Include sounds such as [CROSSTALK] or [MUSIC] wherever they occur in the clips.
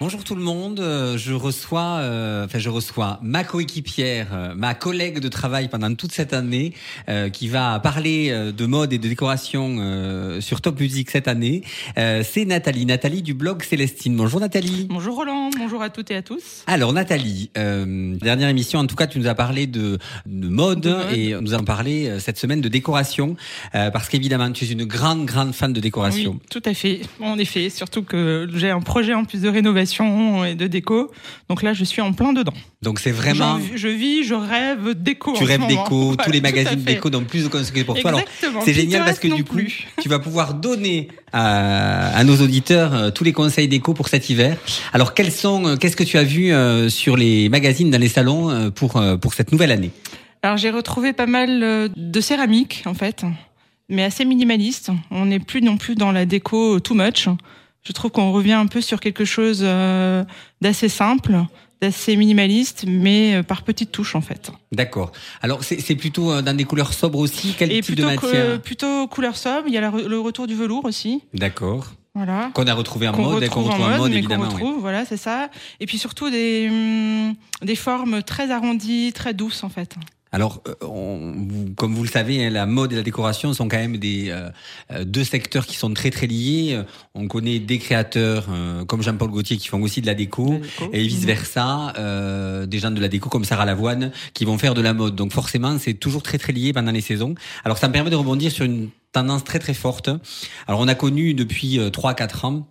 Bonjour tout le monde, euh, je reçois, euh, enfin je reçois ma coéquipière, euh, ma collègue de travail pendant toute cette année, euh, qui va parler euh, de mode et de décoration euh, sur Top Music cette année. Euh, c'est Nathalie, Nathalie du blog Célestine. Bonjour Nathalie. Bonjour Roland, bonjour à toutes et à tous. Alors Nathalie, euh, dernière émission, en tout cas tu nous as parlé de, de mode, De mode. et nous allons parler euh, cette semaine de décoration, euh, parce qu'évidemment tu es une grande grande fan de décoration. Oui, tout à fait. En effet, surtout que j'ai un projet en plus de rénovation et de déco. Donc là, je suis en plein dedans. Donc c'est vraiment... Je vis, je rêve déco. Tu en rêves déco, [LAUGHS] tous les magazines déco dont plus de conseils pour toi. Alors, c'est génial parce que du coup, plus. tu vas pouvoir donner à, à nos auditeurs euh, tous les conseils déco pour cet hiver. Alors, quels sont, euh, qu'est-ce que tu as vu euh, sur les magazines dans les salons pour pour cette nouvelle année? Alors j'ai retrouvé pas mal de céramique en fait, mais assez minimaliste. On n'est plus non plus dans la déco too much. Je trouve qu'on revient un peu sur quelque chose euh, d'assez simple, d'assez minimaliste, mais euh, par petites touches en fait. D'accord. Alors, c'est plutôt euh, dans des couleurs sobres aussi. Quel Et type de matière que- plutôt couleur sobre. Il y a la le retour du velours aussi. D'accord. Voilà. Qu'on a retrouvé en mode, qu'on retrouve retrouve en mode, qu'on évidemment. oui. retrouve, voilà, c'est ça. Et puis surtout des, hum, des formes très arrondies, très douces en fait. Alors, euh, on- comme vous le savez, hein, la mode et la décoration sont quand même des euh, euh, deux secteurs qui sont très très liés. Euh, On connaît des créateurs euh, comme Jean-Paul Gaultier qui font aussi de la déco. La déco. Et vice versa, euh, des gens de la déco comme Sarah Lavoine qui vont faire de la mode. Donc forcément, c'est toujours très très lié pendant les saisons. Alors ça me permet de rebondir sur une tendance très très forte. Alors on a connu depuis euh, 3-4 ans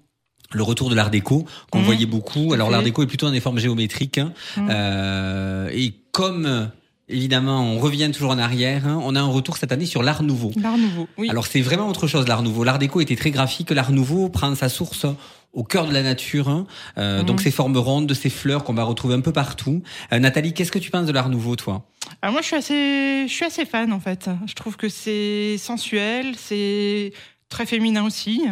le retour de l'art déco qu'on Mhm. voyait beaucoup. Alors l'art déco est plutôt dans des formes géométriques. hein. Mhm. Euh, et comme évidemment on revient toujours en arrière, hein, on a un retour cette année sur l'art nouveau. L'art nouveau, oui. Alors c'est vraiment autre chose l'art nouveau. L'art déco était très graphique. L'art nouveau prend sa source au cœur de la nature. hein. Euh, Mhm. Donc ces formes rondes, ces fleurs qu'on va retrouver un peu partout. Euh, Nathalie, qu'est-ce que tu penses de l'art nouveau, toi? Alors moi, je suis assez, je suis assez fan en fait. Je trouve que c'est sensuel, c'est très féminin aussi.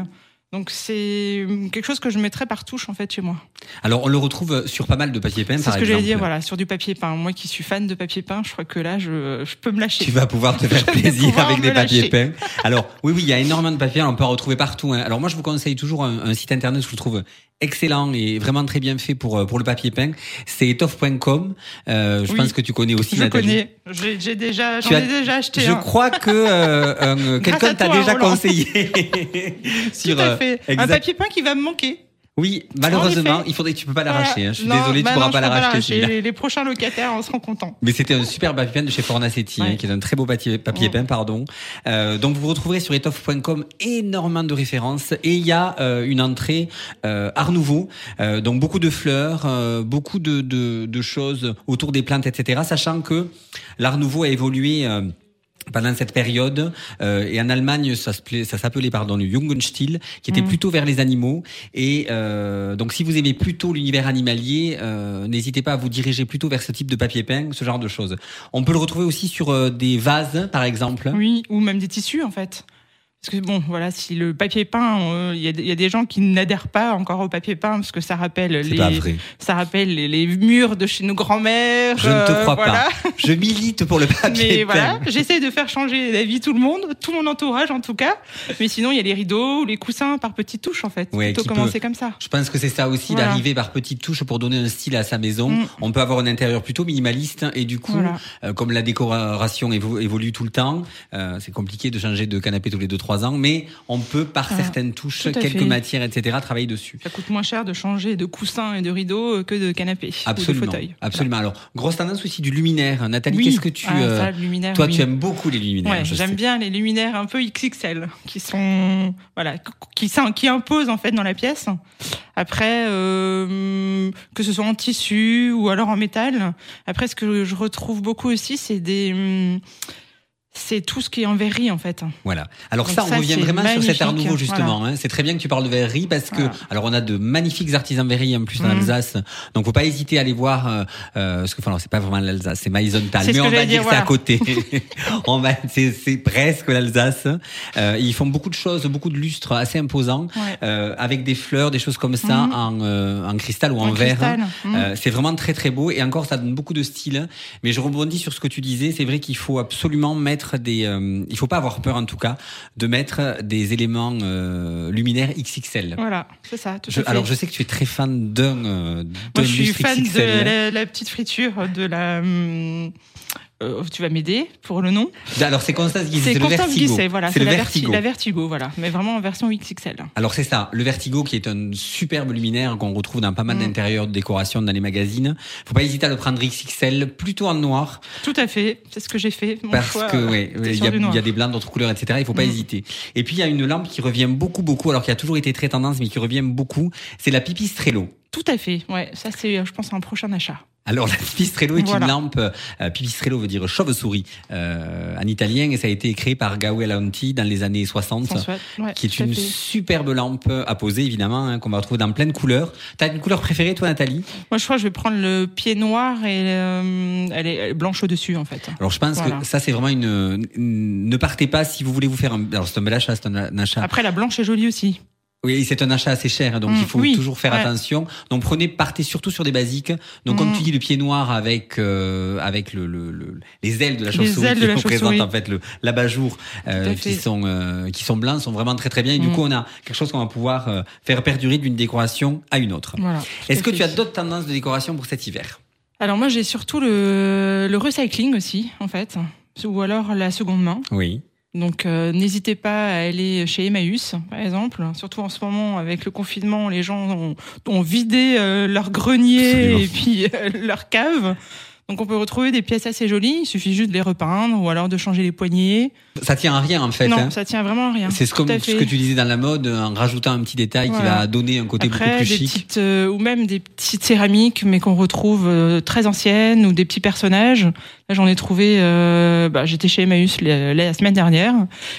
Donc c'est quelque chose que je mettrais par touche en fait chez moi. Alors on le retrouve sur pas mal de papier peint, C'est ce que exemple. j'allais dire, voilà, sur du papier peint. Moi qui suis fan de papier peint, je crois que là, je, je peux me lâcher. Tu vas pouvoir te [LAUGHS] faire Je plaisir avec des papiers peints. Alors oui, oui, il y a énormément de papiers, on peut en retrouver partout. hein. Alors moi, je vous conseille toujours un, un site internet je trouve excellent et vraiment très bien fait pour euh, pour le papier peint. C'est étoffe.com. Euh, je Oui. pense que tu connais aussi Je Nathalie. connais, j'ai j'ai déjà, j'en ai déjà acheté Je un. crois que euh, [LAUGHS] un- quelqu'un t'a déjà Roland. conseillé [LAUGHS] Tout sur. à euh, fait. Un papier peint qui va me manquer. Oui, malheureusement, il faudrait que tu peux pas l'arracher. hein. Je suis Non, désolé, bah tu pourras non, pas l'arracher. Les, les prochains locataires en seront contents. Mais c'était un super papier peint de chez Fornacetti, hein, qui est un très beau papier, papier peint, pardon. Euh, donc vous retrouverez sur étoffe.com énormément de références et il y a euh, une entrée euh, art nouveau, euh, donc beaucoup de fleurs, euh, beaucoup de, de, de choses autour des plantes, etc. Sachant que l'art nouveau a évolué. Pendant cette période, euh, et en Allemagne, ça s'appelait, ça s'appelait pardon le Jungenstil, qui était Mm. plutôt vers les animaux. Et euh, donc, si vous aimez plutôt l'univers animalier, euh, n'hésitez pas à vous diriger plutôt vers ce type de papier peint, ce genre de choses. On peut le retrouver aussi sur euh, des vases, par exemple. Oui, ou même des tissus en fait. Parce que bon, voilà, si le papier peint, il y, a- il y a des gens qui n'adhèrent pas encore au papier peint parce que ça rappelle les, pas vrai. ça rappelle les, les murs de chez nos grands-mères. Je ne te euh, crois voilà. pas. Je milite pour le papier Mais peint. voilà, j'essaie de faire changer d'avis tout le monde, tout mon entourage en tout cas. Mais sinon, il y a les rideaux ou les coussins par petites touches en fait. Ouais, Plutôt commencer comme ça. Je pense que c'est ça aussi, Voilà. d'arriver par petites touches pour donner un style à sa maison. Mm. On peut avoir un intérieur plutôt minimaliste et du coup, Voilà. euh, comme la décoration évo- évolue tout le temps, euh, c'est compliqué de changer de canapé tous les 2-3 ans, mais on peut par Ah, certaines touches, quelques fait. matières, etc., travailler dessus. Ça coûte moins cher de changer de coussins et de rideaux que de canapé ou de fauteuil. Absolument. Alors, grosse tendance aussi du luminaire. Nathalie, Oui. qu'est-ce que tu... Ah, euh, ça, le luminaire, toi, oui. tu aimes beaucoup les luminaires. Ouais, j'aime bien les luminaires un peu XXL qui sont voilà qui qui, qui imposent en fait dans la pièce. Après euh, que ce soit en tissu ou alors en métal. Après ce que je retrouve beaucoup aussi c'est des hum, c'est tout ce qui est en verrerie en fait. Voilà. Alors Donc ça, on ça, revient vraiment sur cet art nouveau justement. hein. C'est très bien que tu parles de verrerie parce que Voilà. alors on a de magnifiques artisans verreries en plus en Mhm. Alsace. Donc faut pas hésiter à aller voir. Euh, euh, parce que enfin, non, c'est pas vraiment l'Alsace, c'est ce mais on va dire dire, que c'est à côté. [LAUGHS] [LAUGHS] on va, c'est, c'est presque l'Alsace. Euh, ils font beaucoup de choses, beaucoup de lustres assez imposants, Ouais. euh, avec des fleurs, des choses comme ça Mhm. en, euh, en cristal ou en, En verre. Mhm. Euh, c'est vraiment très très beau et encore ça donne beaucoup de style. Mais je rebondis sur ce que tu disais. C'est vrai qu'il faut absolument mettre mettre des, euh, il faut pas avoir peur en tout cas de mettre des éléments euh, luminaires XXL. Voilà, c'est ça. Tout Je- à fait. alors je sais que tu es très fan d'un. euh, Moi, je suis fan de XXL. la, la petite friture de la. Euh, tu vas m'aider pour le nom. Alors c'est Constance Guisset, C'est le Vertigo. Guisset, voilà. c'est le la, verti- Vertigo. la Vertigo, voilà. Mais vraiment en version XXL. Alors c'est ça, le Vertigo qui est un superbe luminaire qu'on retrouve dans pas mal Mm. d'intérieurs de décoration dans les magazines. Faut pas hésiter à le prendre XXL, plutôt en noir, Tout à fait. C'est ce que j'ai fait. Mon parce choix, que euh, ouais, était il y a des blancs d'autres couleurs, etc. Il faut pas Mm. hésiter. Et puis il y a une lampe qui revient beaucoup, beaucoup, alors qui a toujours été très tendance, mais qui revient beaucoup. C'est la Pipistrello. Tout à fait. Ouais, ça c'est, euh, je pense, un prochain achat. Alors la Pipistrello est Voilà. une lampe. Euh, Pipistrello veut dire chauve-souris euh, en italien et ça a été créé par Gaue Lanti dans les années 60. Sans souhait. Ouais, qui est une fait. superbe lampe à poser évidemment hein, qu'on va retrouver dans plein de couleurs. T'as une couleur préférée toi Nathalie? Moi, je crois que je vais prendre le pied noir et euh, elle, est, blanche au dessus en fait. Alors je pense Voilà. que ça c'est vraiment une, une- ne partez pas si vous voulez vous faire un alors c'est un bel achat, c'est un achat. Après, la blanche est jolie aussi. Oui, c'est un achat assez cher, donc Mm, il faut oui, toujours faire ouais. attention. Donc prenez, partez surtout sur des basiques. Donc comme Mm. tu dis, le pied noir avec euh, avec le, le, le- les ailes de la chauve-souris qui représentent en fait le l'abat-jour euh, qui sont euh, qui sont blancs, sont vraiment très très bien. Et du Mm. coup, on a quelque chose qu'on va pouvoir euh, faire perdurer d'une décoration à une autre. Voilà. Est-ce que tu as d'autres tendances de décoration pour cet hiver? Alors moi, j'ai surtout le, le recycling aussi, en fait, ou alors la seconde main. Oui. Donc euh, n'hésitez pas à aller chez Emmaüs, par exemple. Surtout en ce moment, avec le confinement, les gens ont, ont vidé euh, leur grenier Absolument. et puis euh, leur cave. Donc on peut retrouver des pièces assez jolies. Il suffit juste de les repeindre ou alors de changer les poignées. Ça tient à rien en fait. non, hein. ça tient vraiment à rien. C'est comme ce que tu disais dans la mode, en rajoutant un petit détail qui va donner un côté Après, beaucoup plus des chic. petites euh, ou même des petites céramiques, mais qu'on retrouve euh, très anciennes ou des petits personnages. Là, j'en ai trouvé. euh, bah, J'étais chez Emmaüs la, la semaine dernière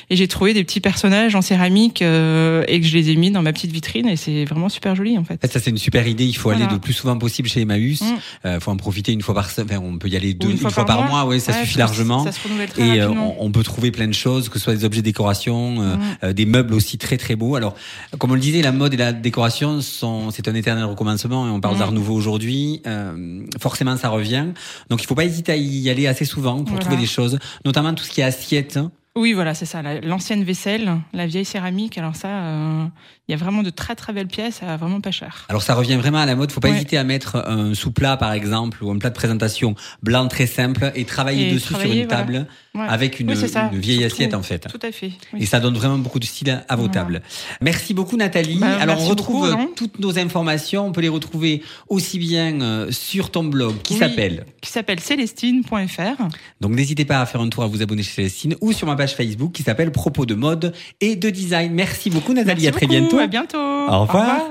et j'ai trouvé des petits personnages en céramique euh, et que je les ai mis dans ma petite vitrine et c'est vraiment super joli en fait. Fait, ça c'est une super idée. Il faut aller le plus souvent possible chez Emmaüs. Mm. Euh, faut en profiter une fois par semaine. Enfin, on peut y aller deux, une, fois, par, mois. Oui, ça Ouais, suffit largement. Ça se renouvelle très Et euh, on, on peut trouver plein de choses, que ce soit des objets de décoration, euh, Mm. euh, des meubles aussi très très beaux. Alors, comme on le disait, la mode et la décoration sont, c'est un éternel recommencement. Et on parle Mm. d'art nouveau aujourd'hui. Euh, forcément, ça revient. Donc, il faut pas hésiter à y aller assez souvent pour Voilà. trouver des choses, notamment tout ce qui est assiette. Oui, voilà, c'est ça. la- L'ancienne vaisselle, la vieille céramique. Alors ça, euh, il y a vraiment de très très belles pièces à vraiment pas cher. Alors ça revient vraiment à la mode. Faut pas Ouais. hésiter à mettre un sous-plat par exemple ou un plat de présentation blanc très simple et travailler Et dessus sur une voilà. table Ouais. avec une, Oui, vieille surtout. assiette en fait. Tout à fait. oui. Et ça donne vraiment beaucoup de style à vos Voilà. tables. Merci beaucoup Nathalie. Bah, Alors on retrouve beaucoup, toutes nos informations. On peut les retrouver aussi bien euh, sur ton blog qui Oui. s'appelle. Qui s'appelle célestine.fr. Donc n'hésitez pas à faire un tour à vous abonner chez Célestine ou sur ma page Facebook qui s'appelle Propos de mode et de design. Merci beaucoup Nathalie, à très bientôt. À bientôt. Au revoir.